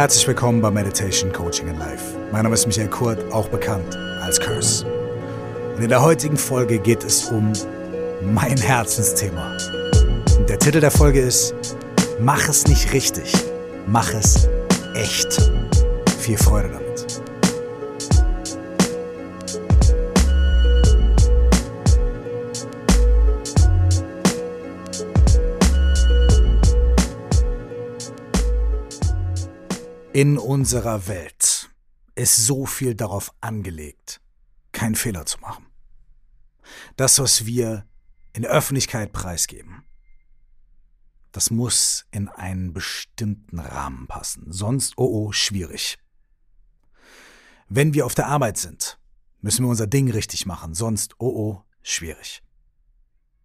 Herzlich willkommen bei Meditation Coaching in Life. Mein Name ist Michael Kurt, auch bekannt als Curse. Und in der heutigen Folge geht es um mein Herzensthema. Und der Titel der Folge ist Mach es nicht richtig, mach es echt. Viel Freude damit. In unserer Welt ist so viel darauf angelegt, keinen Fehler zu machen. Das, was wir in der Öffentlichkeit preisgeben, das muss in einen bestimmten Rahmen passen. Sonst, oh oh, schwierig. Wenn wir auf der Arbeit sind, müssen wir unser Ding richtig machen. Sonst, oh oh, schwierig.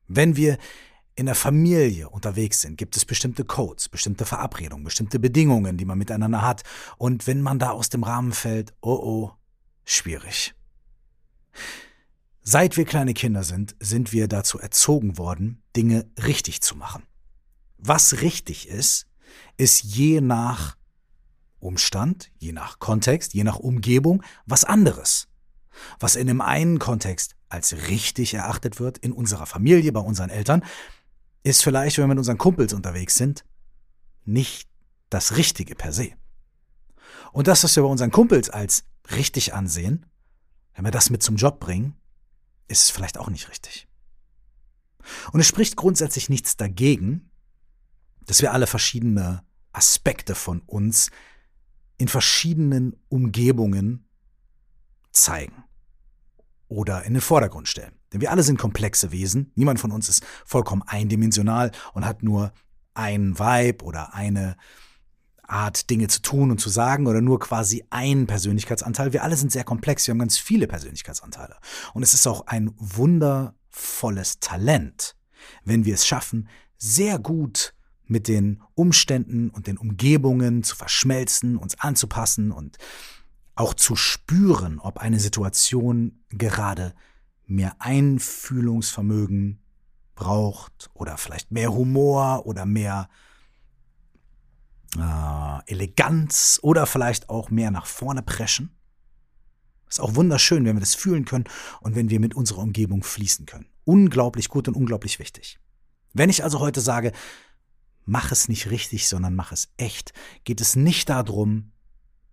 Wenn wir in der Familie unterwegs sind, gibt es bestimmte Codes, bestimmte Verabredungen, bestimmte Bedingungen, die man miteinander hat. Und wenn man da aus dem Rahmen fällt, oh oh, schwierig. Seit wir kleine Kinder sind, sind wir dazu erzogen worden, Dinge richtig zu machen. Was richtig ist, ist je nach Umstand, je nach Kontext, je nach Umgebung was anderes. Was in dem einen Kontext als richtig erachtet wird, in unserer Familie, bei unseren Eltern, ist vielleicht, wenn wir mit unseren Kumpels unterwegs sind, nicht das Richtige per se. Und das, was wir bei unseren Kumpels als richtig ansehen, wenn wir das mit zum Job bringen, ist es vielleicht auch nicht richtig. Und es spricht grundsätzlich nichts dagegen, dass wir alle verschiedene Aspekte von uns in verschiedenen Umgebungen zeigen oder in den Vordergrund stellen. Denn wir alle sind komplexe Wesen. Niemand von uns ist vollkommen eindimensional und hat nur ein Vibe oder eine Art, Dinge zu tun und zu sagen oder nur quasi ein Persönlichkeitsanteil. Wir alle sind sehr komplex. Wir haben ganz viele Persönlichkeitsanteile. Und es ist auch ein wundervolles Talent, wenn wir es schaffen, sehr gut mit den Umständen und den Umgebungen zu verschmelzen, uns anzupassen und auch zu spüren, ob eine Situation gerade mehr Einfühlungsvermögen braucht oder vielleicht mehr Humor oder mehr äh, Eleganz oder vielleicht auch mehr nach vorne preschen. Ist auch wunderschön, wenn wir das fühlen können und wenn wir mit unserer Umgebung fließen können. Unglaublich gut und unglaublich wichtig. Wenn ich also heute sage, mach es nicht richtig, sondern mach es echt, geht es nicht darum,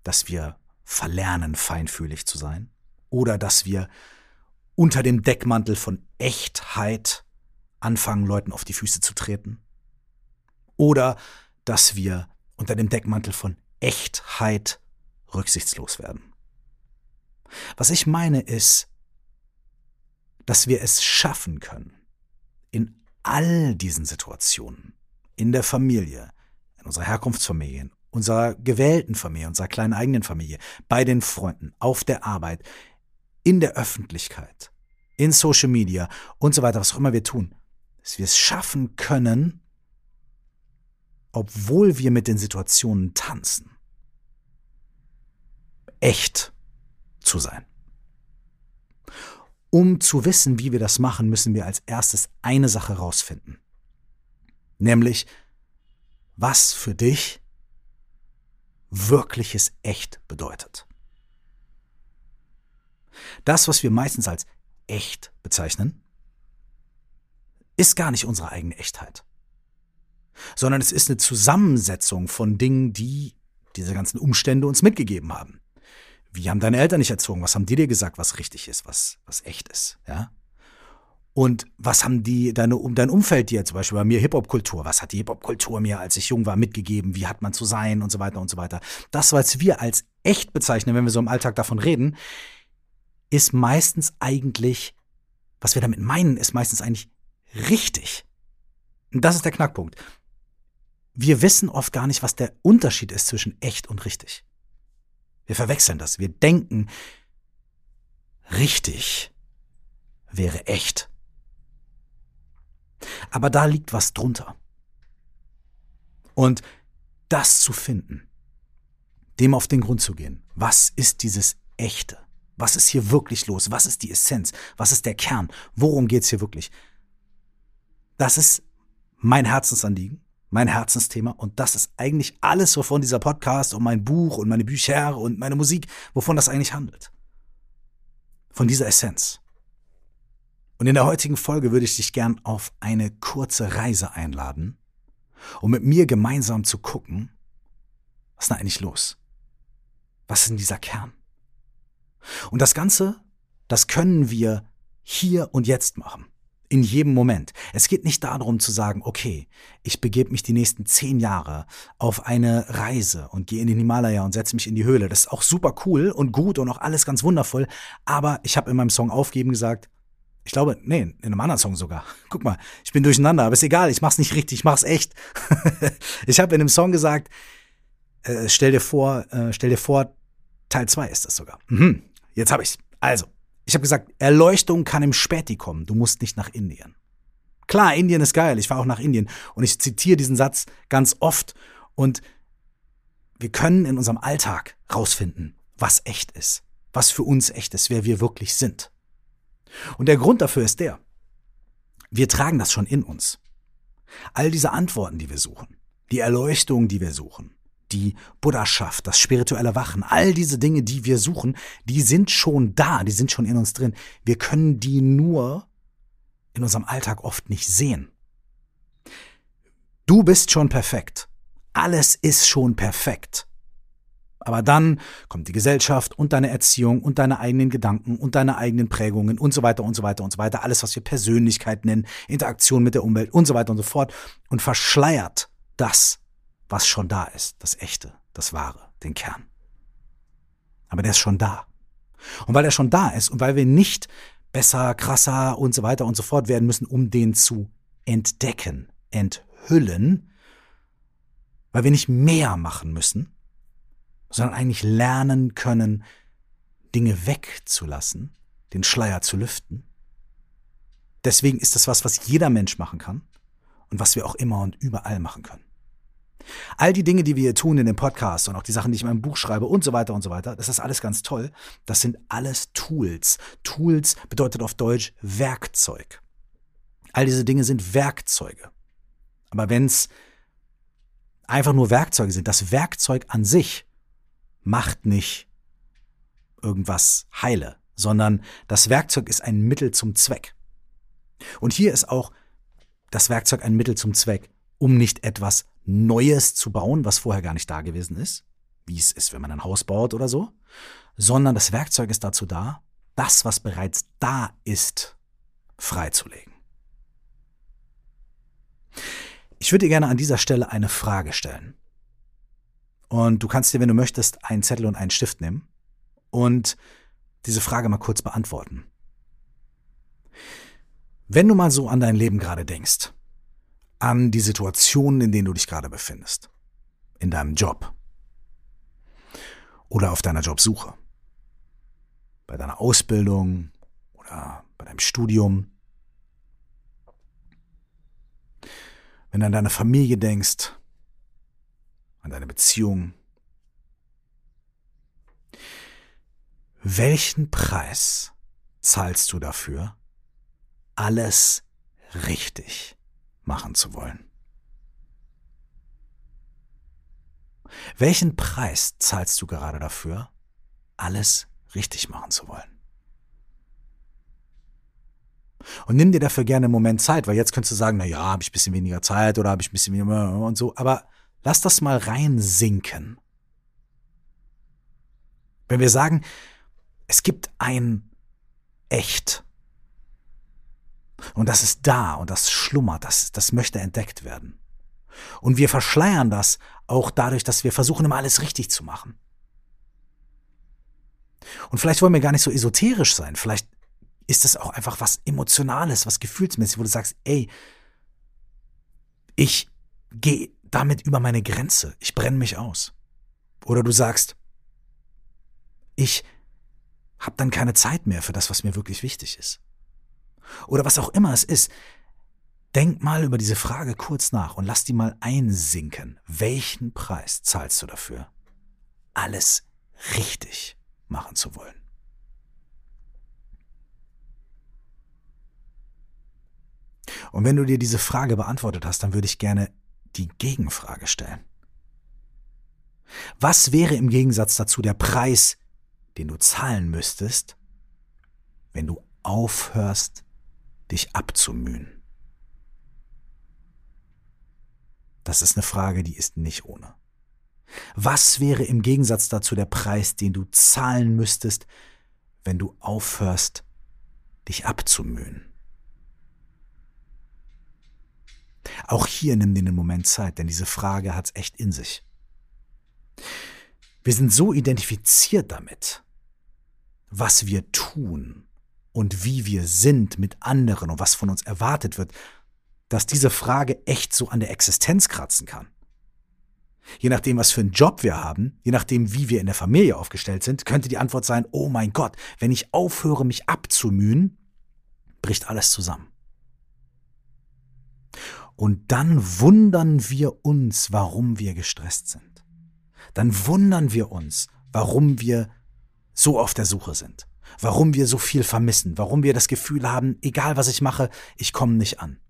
dass wir verlernen, feinfühlig zu sein oder dass wir unter dem Deckmantel von Echtheit anfangen, Leuten auf die Füße zu treten. Oder dass wir unter dem Deckmantel von Echtheit rücksichtslos werden. Was ich meine ist, dass wir es schaffen können, in all diesen Situationen, in der Familie, in unserer Herkunftsfamilie, in unserer gewählten Familie, unserer kleinen eigenen Familie, bei den Freunden, auf der Arbeit, in der Öffentlichkeit, in Social Media und so weiter, was auch immer wir tun, dass wir es schaffen können, obwohl wir mit den Situationen tanzen, echt zu sein. Um zu wissen, wie wir das machen, müssen wir als erstes eine Sache rausfinden. Nämlich, was für dich wirkliches Echt bedeutet. Das, was wir meistens als echt bezeichnen, ist gar nicht unsere eigene Echtheit, sondern es ist eine Zusammensetzung von Dingen, die diese ganzen Umstände uns mitgegeben haben. Wie haben deine Eltern dich erzogen? Was haben die dir gesagt, was richtig ist, was, was echt ist? Ja? Und was haben die, deine, dein Umfeld dir, zum Beispiel bei mir Hip-Hop-Kultur, was hat die Hip-Hop-Kultur mir, als ich jung war, mitgegeben? Wie hat man zu sein und so weiter und so weiter? Das, was wir als echt bezeichnen, wenn wir so im Alltag davon reden, ist meistens eigentlich, was wir damit meinen, ist meistens eigentlich richtig. Und das ist der Knackpunkt. Wir wissen oft gar nicht, was der Unterschied ist zwischen echt und richtig. Wir verwechseln das. Wir denken, richtig wäre echt. Aber da liegt was drunter. Und das zu finden, dem auf den Grund zu gehen, was ist dieses Echte? Was ist hier wirklich los? Was ist die Essenz? Was ist der Kern? Worum geht es hier wirklich? Das ist mein Herzensanliegen, mein Herzensthema und das ist eigentlich alles, wovon dieser Podcast und mein Buch und meine Bücher und meine Musik, wovon das eigentlich handelt. Von dieser Essenz. Und in der heutigen Folge würde ich dich gern auf eine kurze Reise einladen, um mit mir gemeinsam zu gucken, was ist denn eigentlich los? Was ist denn dieser Kern? Und das Ganze, das können wir hier und jetzt machen in jedem Moment. Es geht nicht darum zu sagen, okay, ich begebe mich die nächsten zehn Jahre auf eine Reise und gehe in den Himalaya und setze mich in die Höhle. Das ist auch super cool und gut und auch alles ganz wundervoll. Aber ich habe in meinem Song Aufgeben gesagt, ich glaube, nee, in einem anderen Song sogar. Guck mal, ich bin durcheinander, aber ist egal, ich mach's nicht richtig, ich mach's echt. ich habe in einem Song gesagt, äh, stell dir vor, äh, stell dir vor, Teil 2 ist das sogar. Mhm, jetzt habe ich's. Also, ich habe gesagt, Erleuchtung kann im Späti kommen. Du musst nicht nach Indien. Klar, Indien ist geil. Ich fahre auch nach Indien. Und ich zitiere diesen Satz ganz oft. Und wir können in unserem Alltag rausfinden, was echt ist. Was für uns echt ist, wer wir wirklich sind. Und der Grund dafür ist der. Wir tragen das schon in uns. All diese Antworten, die wir suchen, die Erleuchtung, die wir suchen, die Buddhaschaft, das spirituelle Wachen, all diese Dinge, die wir suchen, die sind schon da, die sind schon in uns drin. Wir können die nur in unserem Alltag oft nicht sehen. Du bist schon perfekt. Alles ist schon perfekt. Aber dann kommt die Gesellschaft und deine Erziehung und deine eigenen Gedanken und deine eigenen Prägungen und so weiter und so weiter und so weiter. Alles, was wir Persönlichkeit nennen, Interaktion mit der Umwelt und so weiter und so fort und verschleiert das, was schon da ist, das Echte, das Wahre, den Kern. Aber der ist schon da. Und weil er schon da ist und weil wir nicht besser, krasser und so weiter und so fort werden müssen, um den zu entdecken, enthüllen, weil wir nicht mehr machen müssen, sondern eigentlich lernen können, Dinge wegzulassen, den Schleier zu lüften. Deswegen ist das was, was jeder Mensch machen kann und was wir auch immer und überall machen können. All die Dinge, die wir hier tun in dem Podcast und auch die Sachen, die ich in meinem Buch schreibe und so weiter und so weiter, das ist alles ganz toll. Das sind alles Tools. Tools bedeutet auf Deutsch Werkzeug. All diese Dinge sind Werkzeuge. Aber wenn es einfach nur Werkzeuge sind, das Werkzeug an sich macht nicht irgendwas heile, sondern das Werkzeug ist ein Mittel zum Zweck. Und hier ist auch das Werkzeug ein Mittel zum Zweck, um nicht etwas Neues zu bauen, was vorher gar nicht da gewesen ist, wie es ist, wenn man ein Haus baut oder so, sondern das Werkzeug ist dazu da, das, was bereits da ist, freizulegen. Ich würde dir gerne an dieser Stelle eine Frage stellen. Und du kannst dir, wenn du möchtest, einen Zettel und einen Stift nehmen und diese Frage mal kurz beantworten. Wenn du mal so an dein Leben gerade denkst, an die Situationen, in denen du dich gerade befindest. In deinem Job. Oder auf deiner Jobsuche. Bei deiner Ausbildung oder bei deinem Studium. Wenn du an deine Familie denkst, an deine Beziehung. Welchen Preis zahlst du dafür, alles richtig machen zu wollen. Welchen Preis zahlst du gerade dafür, alles richtig machen zu wollen? Und nimm dir dafür gerne einen Moment Zeit, weil jetzt könntest du sagen, na ja, habe ich ein bisschen weniger Zeit oder habe ich ein bisschen weniger und so, aber lass das mal reinsinken. Wenn wir sagen, es gibt ein Echt, und das ist da und das schlummert, das, das möchte entdeckt werden. Und wir verschleiern das auch dadurch, dass wir versuchen, immer alles richtig zu machen. Und vielleicht wollen wir gar nicht so esoterisch sein. Vielleicht ist es auch einfach was Emotionales, was Gefühlsmäßig, wo du sagst, ey, ich gehe damit über meine Grenze. Ich brenne mich aus. Oder du sagst, ich habe dann keine Zeit mehr für das, was mir wirklich wichtig ist oder was auch immer es ist. Denk mal über diese Frage kurz nach und lass die mal einsinken. Welchen Preis zahlst du dafür, alles richtig machen zu wollen? Und wenn du dir diese Frage beantwortet hast, dann würde ich gerne die Gegenfrage stellen. Was wäre im Gegensatz dazu der Preis, den du zahlen müsstest, wenn du aufhörst, dich abzumühen? Das ist eine Frage, die ist nicht ohne. Was wäre im Gegensatz dazu der Preis, den du zahlen müsstest, wenn du aufhörst, dich abzumühen? Auch hier nimm dir den Moment Zeit, denn diese Frage hat's echt in sich. Wir sind so identifiziert damit, was wir tun und wie wir sind mit anderen und was von uns erwartet wird, dass diese Frage echt so an der Existenz kratzen kann. Je nachdem, was für einen Job wir haben, je nachdem, wie wir in der Familie aufgestellt sind, könnte die Antwort sein, oh mein Gott, wenn ich aufhöre, mich abzumühen, bricht alles zusammen. Und dann wundern wir uns, warum wir gestresst sind. Dann wundern wir uns, warum wir so auf der Suche sind, warum wir so viel vermissen, warum wir das Gefühl haben, egal was ich mache, ich komme nicht an.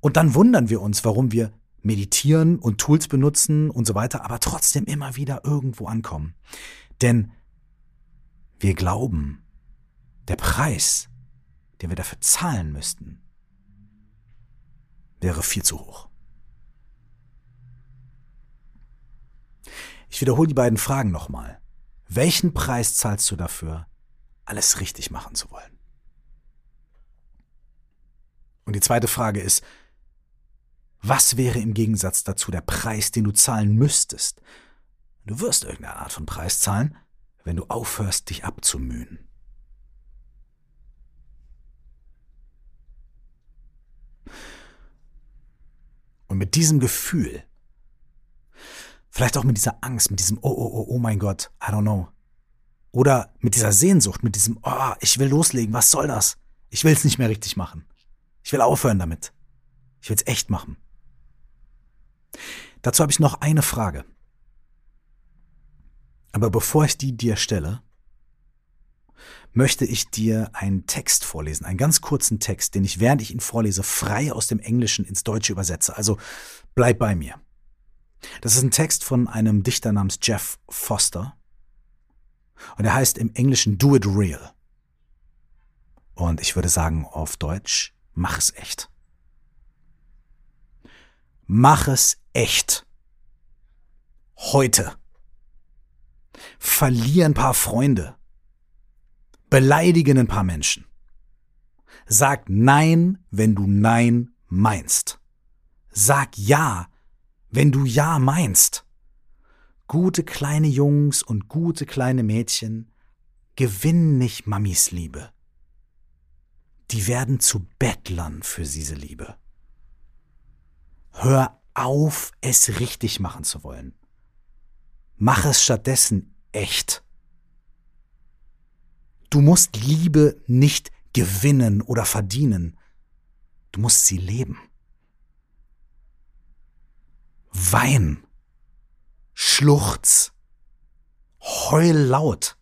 Und dann wundern wir uns, warum wir meditieren und Tools benutzen und so weiter, aber trotzdem immer wieder irgendwo ankommen. Denn wir glauben, der Preis, den wir dafür zahlen müssten, wäre viel zu hoch. Ich wiederhole die beiden Fragen nochmal. Welchen Preis zahlst du dafür, alles richtig machen zu wollen? Und die zweite Frage ist, was wäre im Gegensatz dazu der Preis, den du zahlen müsstest? Du wirst irgendeine Art von Preis zahlen, wenn du aufhörst, dich abzumühen. Und mit diesem Gefühl, vielleicht auch mit dieser Angst, mit diesem Oh, oh, oh, oh mein Gott, I don't know. Oder mit dieser Sehnsucht, mit diesem Oh, ich will loslegen, was soll das? Ich will es nicht mehr richtig machen. Ich will aufhören damit. Ich will es echt machen. Dazu habe ich noch eine Frage. Aber bevor ich die dir stelle, möchte ich dir einen Text vorlesen, einen ganz kurzen Text, den ich, während ich ihn vorlese, frei aus dem Englischen ins Deutsche übersetze. Also bleib bei mir. Das ist ein Text von einem Dichter namens Jeff Foster. Und er heißt im Englischen Do It Real. Und ich würde sagen auf Deutsch, mach es echt. Mach es echt. Heute. Verlier ein paar Freunde. Beleidige ein paar Menschen. Sag Nein, wenn du Nein meinst. Sag Ja, wenn du Ja meinst. Gute kleine Jungs und gute kleine Mädchen gewinnen nicht Mamis Liebe. Die werden zu Bettlern für diese Liebe. Hör auf, es richtig machen zu wollen. Mach es stattdessen echt. Du musst Liebe nicht gewinnen oder verdienen. Du musst sie leben. Wein, Schluchz, heul laut,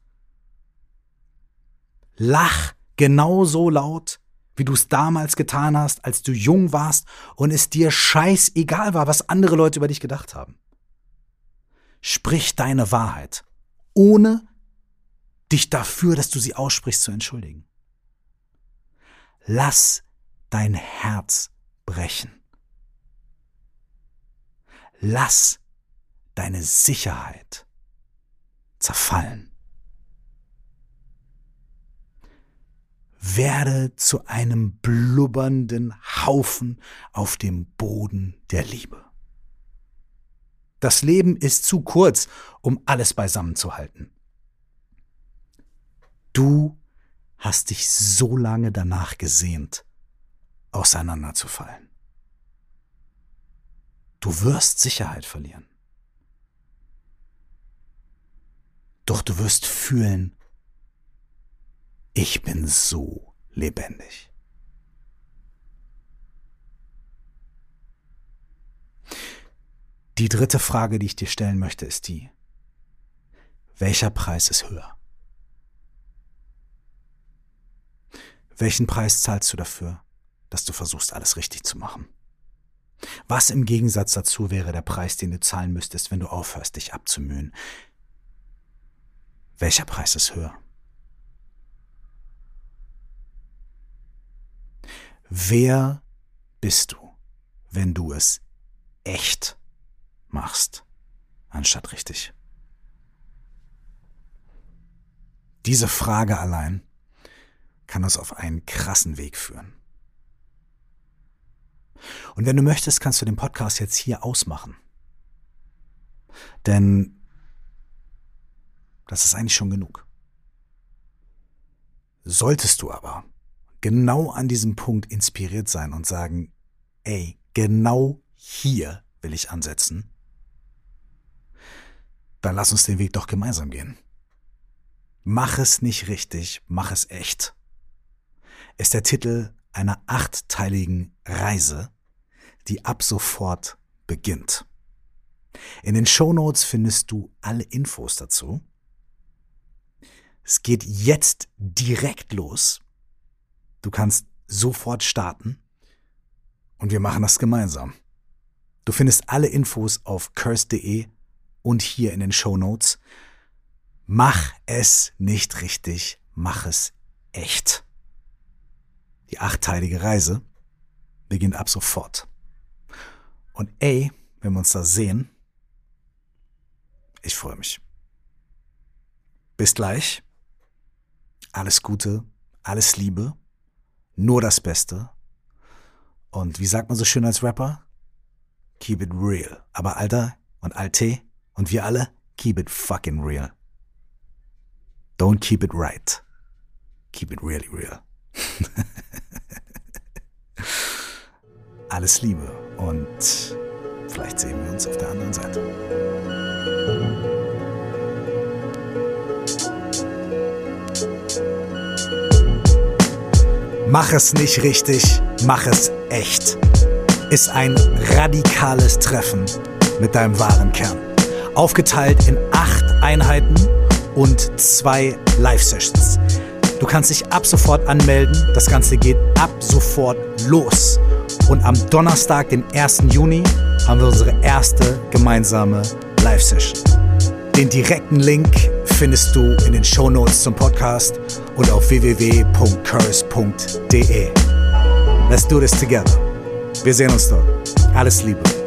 lach genauso laut, wie du es damals getan hast, als du jung warst und es dir scheißegal war, was andere Leute über dich gedacht haben. Sprich deine Wahrheit, ohne dich dafür, dass du sie aussprichst, zu entschuldigen. Lass dein Herz brechen. Lass deine Sicherheit zerfallen. werde zu einem blubbernden Haufen auf dem Boden der Liebe. Das Leben ist zu kurz, um alles beisammen zu halten. Du hast dich so lange danach gesehnt, auseinanderzufallen. Du wirst Sicherheit verlieren. Doch du wirst fühlen, ich bin so lebendig. Die dritte Frage, die ich dir stellen möchte, ist die, welcher Preis ist höher? Welchen Preis zahlst du dafür, dass du versuchst, alles richtig zu machen? Was im Gegensatz dazu wäre der Preis, den du zahlen müsstest, wenn du aufhörst, dich abzumühen? Welcher Preis ist höher? Wer bist du, wenn du es echt machst, anstatt richtig? Diese Frage allein kann uns auf einen krassen Weg führen. Und wenn du möchtest, kannst du den Podcast jetzt hier ausmachen. Denn das ist eigentlich schon genug. Solltest du aber genau an diesem Punkt inspiriert sein und sagen, ey, genau hier will ich ansetzen, dann lass uns den Weg doch gemeinsam gehen. Mach es nicht richtig, mach es echt. Ist der Titel einer achtteiligen Reise, die ab sofort beginnt. In den Show Notes findest du alle Infos dazu. Es geht jetzt direkt los. Du kannst sofort starten und wir machen das gemeinsam. Du findest alle Infos auf curse.de und hier in den Show Notes. Mach es nicht richtig, mach es echt. Die achtteilige Reise beginnt ab sofort. Und ey, wenn wir uns da sehen, ich freue mich. Bis gleich. Alles Gute, alles Liebe, nur das Beste. Und wie sagt man so schön als Rapper? Keep it real. Aber Alter und Alte und wir alle, keep it fucking real. Don't keep it right. Keep it really real. Alles Liebe und vielleicht sehen wir uns auf der anderen Seite. Mach es nicht richtig, mach es echt. Ist ein radikales Treffen mit deinem wahren Kern. Aufgeteilt in acht Einheiten und zwei Live-Sessions. Du kannst dich ab sofort anmelden. Das Ganze geht ab sofort los. Und am Donnerstag, den 1. Juni, haben wir unsere erste gemeinsame Live-Session. Den direkten Link findest du in den Show Notes zum Podcast und auf www.curse.de. Let's do this together. Wir sehen uns dort. Alles Liebe.